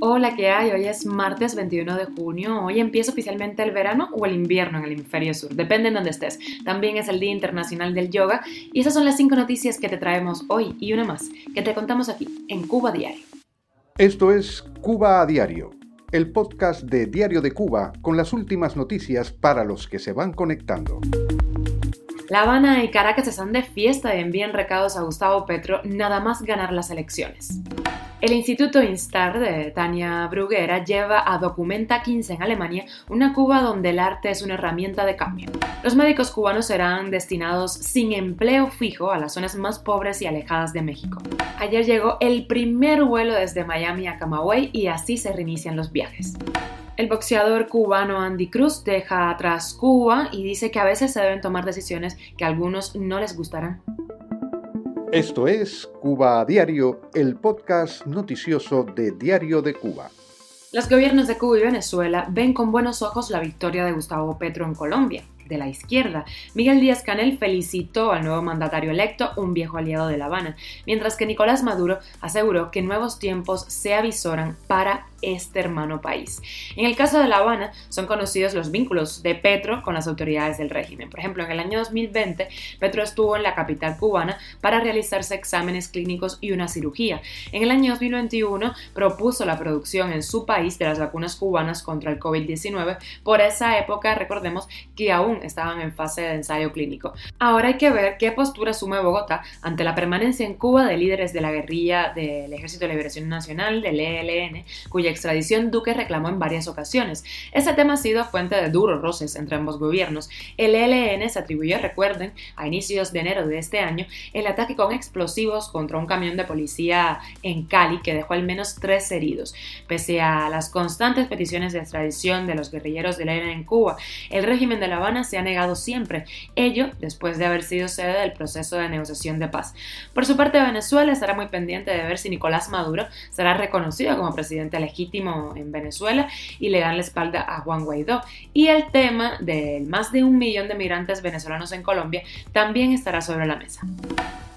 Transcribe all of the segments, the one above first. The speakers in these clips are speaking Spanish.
Hola, ¿qué hay? Hoy es martes 21 de junio. Hoy empieza oficialmente el verano o el invierno en el hemisferio sur, depende en donde estés. También es el Día Internacional del Yoga y esas son las cinco noticias que te traemos hoy y una más que te contamos aquí en Cuba Diario. Esto es Cuba a Diario, el podcast de Diario de Cuba con las últimas noticias para los que se van conectando. La Habana y Caracas están de fiesta y envían recados a Gustavo Petro nada más ganar las elecciones. El Instituto Instar de Tania Bruguera lleva a Documenta 15 en Alemania una Cuba donde el arte es una herramienta de cambio. Los médicos cubanos serán destinados sin empleo fijo a las zonas más pobres y alejadas de México. Ayer llegó el primer vuelo desde Miami a Camagüey y así se reinician los viajes. El boxeador cubano Andy Cruz deja atrás Cuba y dice que a veces se deben tomar decisiones que a algunos no les gustarán. Esto es Cuba a Diario, el podcast noticioso de Diario de Cuba. Los gobiernos de Cuba y Venezuela ven con buenos ojos la victoria de Gustavo Petro en Colombia de la izquierda. Miguel Díaz Canel felicitó al nuevo mandatario electo, un viejo aliado de La Habana, mientras que Nicolás Maduro aseguró que nuevos tiempos se avisoran para este hermano país. En el caso de La Habana, son conocidos los vínculos de Petro con las autoridades del régimen. Por ejemplo, en el año 2020, Petro estuvo en la capital cubana para realizarse exámenes clínicos y una cirugía. En el año 2021, propuso la producción en su país de las vacunas cubanas contra el COVID-19. Por esa época, recordemos que aún estaban en fase de ensayo clínico. Ahora hay que ver qué postura asume Bogotá ante la permanencia en Cuba de líderes de la guerrilla del Ejército de Liberación Nacional, del ELN, cuya extradición Duque reclamó en varias ocasiones. Ese tema ha sido fuente de duros roces entre ambos gobiernos. El ELN se atribuyó, recuerden, a inicios de enero de este año, el ataque con explosivos contra un camión de policía en Cali que dejó al menos tres heridos. Pese a las constantes peticiones de extradición de los guerrilleros del ELN en Cuba, el régimen de La Habana se ha negado siempre, ello después de haber sido sede del proceso de negociación de paz. Por su parte, Venezuela estará muy pendiente de ver si Nicolás Maduro será reconocido como presidente legítimo en Venezuela y le dan la espalda a Juan Guaidó. Y el tema del más de un millón de migrantes venezolanos en Colombia también estará sobre la mesa.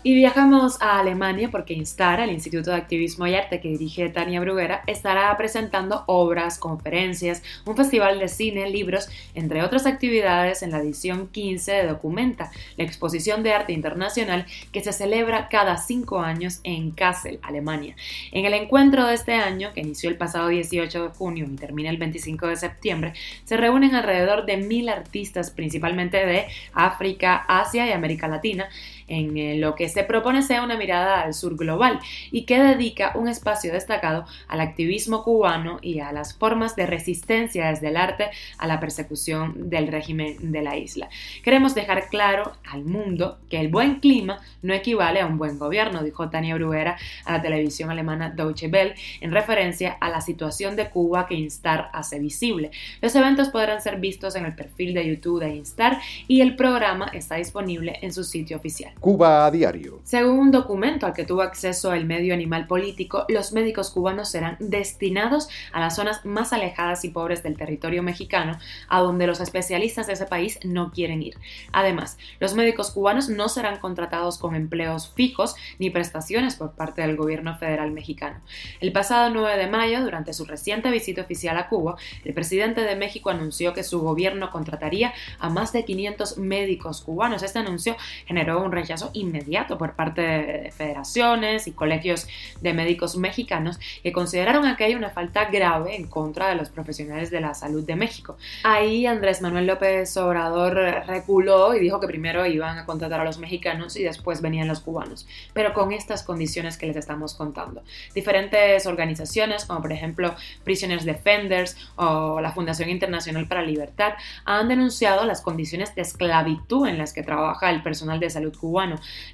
Y viajamos a Alemania porque Instar, el Instituto de Activismo y Arte que dirige Tania Bruguera, estará presentando obras, conferencias, un festival de cine, libros, entre otras actividades en la edición 15 de Documenta, la exposición de arte internacional que se celebra cada cinco años en Kassel, Alemania. En el encuentro de este año, que inició el pasado 18 de junio y termina el 25 de septiembre, se reúnen alrededor de mil artistas, principalmente de África, Asia y América Latina, en eh, lo que se propone sea una mirada al sur global y que dedica un espacio destacado al activismo cubano y a las formas de resistencia desde el arte a la persecución del régimen de la isla. Queremos dejar claro al mundo que el buen clima no equivale a un buen gobierno, dijo Tania Bruguera a la televisión alemana Deutsche Welle en referencia a la situación de Cuba que Instar hace visible. Los eventos podrán ser vistos en el perfil de YouTube de Instar y el programa está disponible en su sitio oficial. Cuba a diario. Según un documento al que tuvo acceso el medio animal político, los médicos cubanos serán destinados a las zonas más alejadas y pobres del territorio mexicano, a donde los especialistas de ese país no quieren ir. Además, los médicos cubanos no serán contratados con empleos fijos ni prestaciones por parte del gobierno federal mexicano. El pasado 9 de mayo, durante su reciente visita oficial a Cuba, el presidente de México anunció que su gobierno contrataría a más de 500 médicos cubanos. Este anuncio generó un inmediato por parte de federaciones y colegios de médicos mexicanos que consideraron aquello una falta grave en contra de los profesionales de la salud de México. Ahí Andrés Manuel López Obrador reculó y dijo que primero iban a contratar a los mexicanos y después venían los cubanos, pero con estas condiciones que les estamos contando. Diferentes organizaciones, como por ejemplo Prisoners Defenders o la Fundación Internacional para la Libertad, han denunciado las condiciones de esclavitud en las que trabaja el personal de salud cubano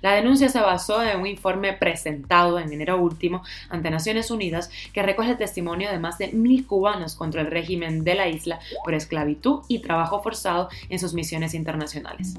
la denuncia se basó en un informe presentado en enero último ante Naciones Unidas que recoge el testimonio de más de mil cubanos contra el régimen de la isla por esclavitud y trabajo forzado en sus misiones internacionales.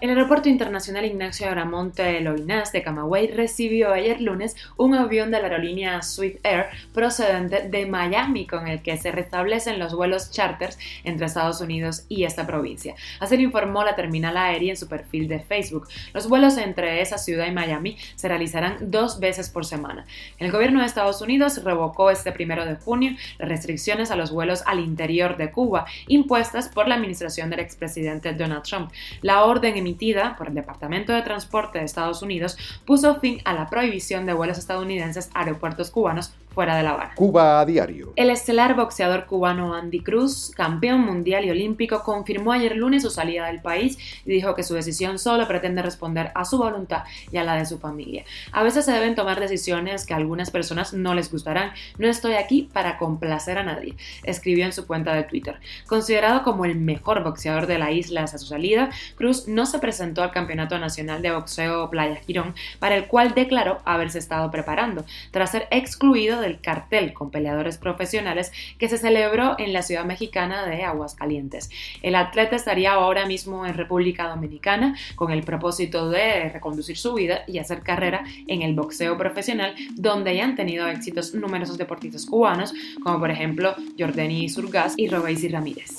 El Aeropuerto Internacional Ignacio Agramonte Loinás de Camagüey recibió ayer lunes un avión de la aerolínea Swift Air procedente de Miami con el que se restablecen los vuelos charters entre Estados Unidos y esta provincia. Así lo informó la terminal aérea en su perfil de Facebook. Los vuelos entre esa ciudad y Miami se realizarán dos veces por semana. El gobierno de Estados Unidos revocó este primero de junio las restricciones a los vuelos al interior de Cuba impuestas por la administración del expresidente Donald Trump. La orden emitida por el Departamento de Transporte de Estados Unidos puso fin a la prohibición de vuelos estadounidenses a aeropuertos cubanos fuera de La Habana. Cuba a diario. El estelar boxeador cubano Andy Cruz, campeón mundial y olímpico, confirmó ayer lunes su salida del país y dijo que su decisión solo pretende responder a su voluntad y a la de su familia. A veces se deben tomar decisiones que a algunas personas no les gustarán. No estoy aquí para complacer a nadie, escribió en su cuenta de Twitter. Considerado como el mejor boxeador de la isla hasta su salida, Cruz no se presentó al Campeonato Nacional de Boxeo Playa Girón, para el cual declaró haberse estado preparando, tras ser excluido del cartel con peleadores profesionales que se celebró en la ciudad mexicana de Aguascalientes. El atleta estaría ahora mismo en República Dominicana con el propósito de reconducir su vida y hacer carrera en el boxeo profesional, donde ya han tenido éxitos numerosos deportistas cubanos, como por ejemplo Jordani Surgas y Robéis Ramírez.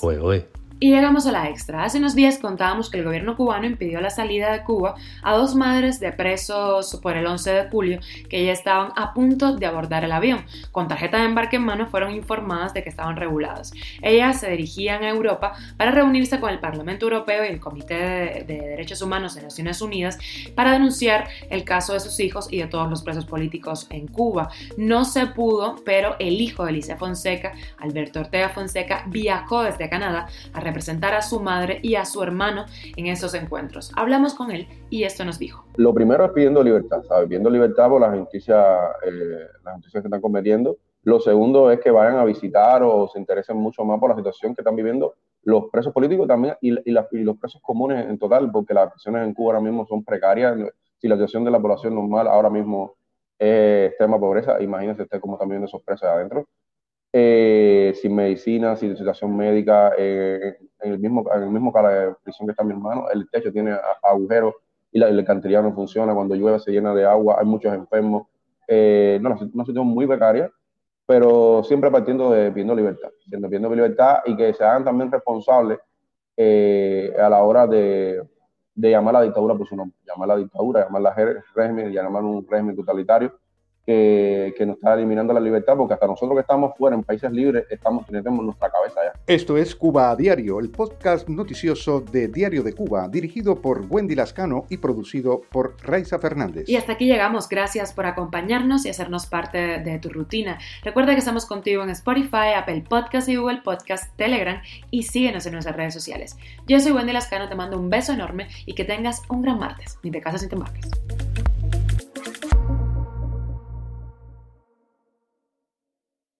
Y llegamos a la extra. Hace unos días contábamos que el gobierno cubano impidió la salida de Cuba a dos madres de presos por el 11 de julio que ya estaban a punto de abordar el avión. Con tarjeta de embarque en mano fueron informadas de que estaban reguladas. Ellas se dirigían a Europa para reunirse con el Parlamento Europeo y el Comité de, Derechos Humanos de Naciones Unidas para denunciar el caso de sus hijos y de todos los presos políticos en Cuba. No se pudo, pero el hijo de Alicia Fonseca, Alberto Ortega Fonseca, viajó desde Canadá a representar a su madre y a su hermano en esos encuentros. Hablamos con él y esto nos dijo. Lo primero es pidiendo libertad, ¿sabes? Pidiendo libertad por las noticias, eh, que están cometiendo. Lo segundo es que vayan a visitar o se interesen mucho más por la situación que están viviendo los presos políticos también y, los presos comunes en total, porque las prisiones en Cuba ahora mismo son precarias. Si la situación de la población normal ahora mismo es extrema pobreza, imagínense usted cómo están viviendo esos presos adentro. Eh, sin medicina, sin situación médica, eh, en el mismo en el mismo de prisión que está mi hermano, el techo tiene agujeros y la, el no funciona, cuando llueve se llena de agua, hay muchos enfermos, eh, no, una situación muy becaria, pero siempre partiendo de pidiendo libertad, pidiendo libertad y que se hagan también responsables a la hora de, llamar la dictadura por su nombre, llamar a la dictadura, llamar a régimen, llamar un régimen totalitario que, nos está eliminando la libertad, porque hasta nosotros que estamos fuera en países libres, estamos tenemos nuestra cabeza ya. Esto es Cuba a Diario, el podcast noticioso de Diario de Cuba, dirigido por Wendy Lascano y producido por Raiza Fernández. Y hasta aquí llegamos. Gracias por acompañarnos y hacernos parte de tu rutina. Recuerda que estamos contigo en Spotify, Apple Podcast y Google Podcast, Telegram y síguenos en nuestras redes sociales. Yo soy Wendy Lascano, te mando un beso enorme y que tengas un gran martes. Ni te casas ni te embarques.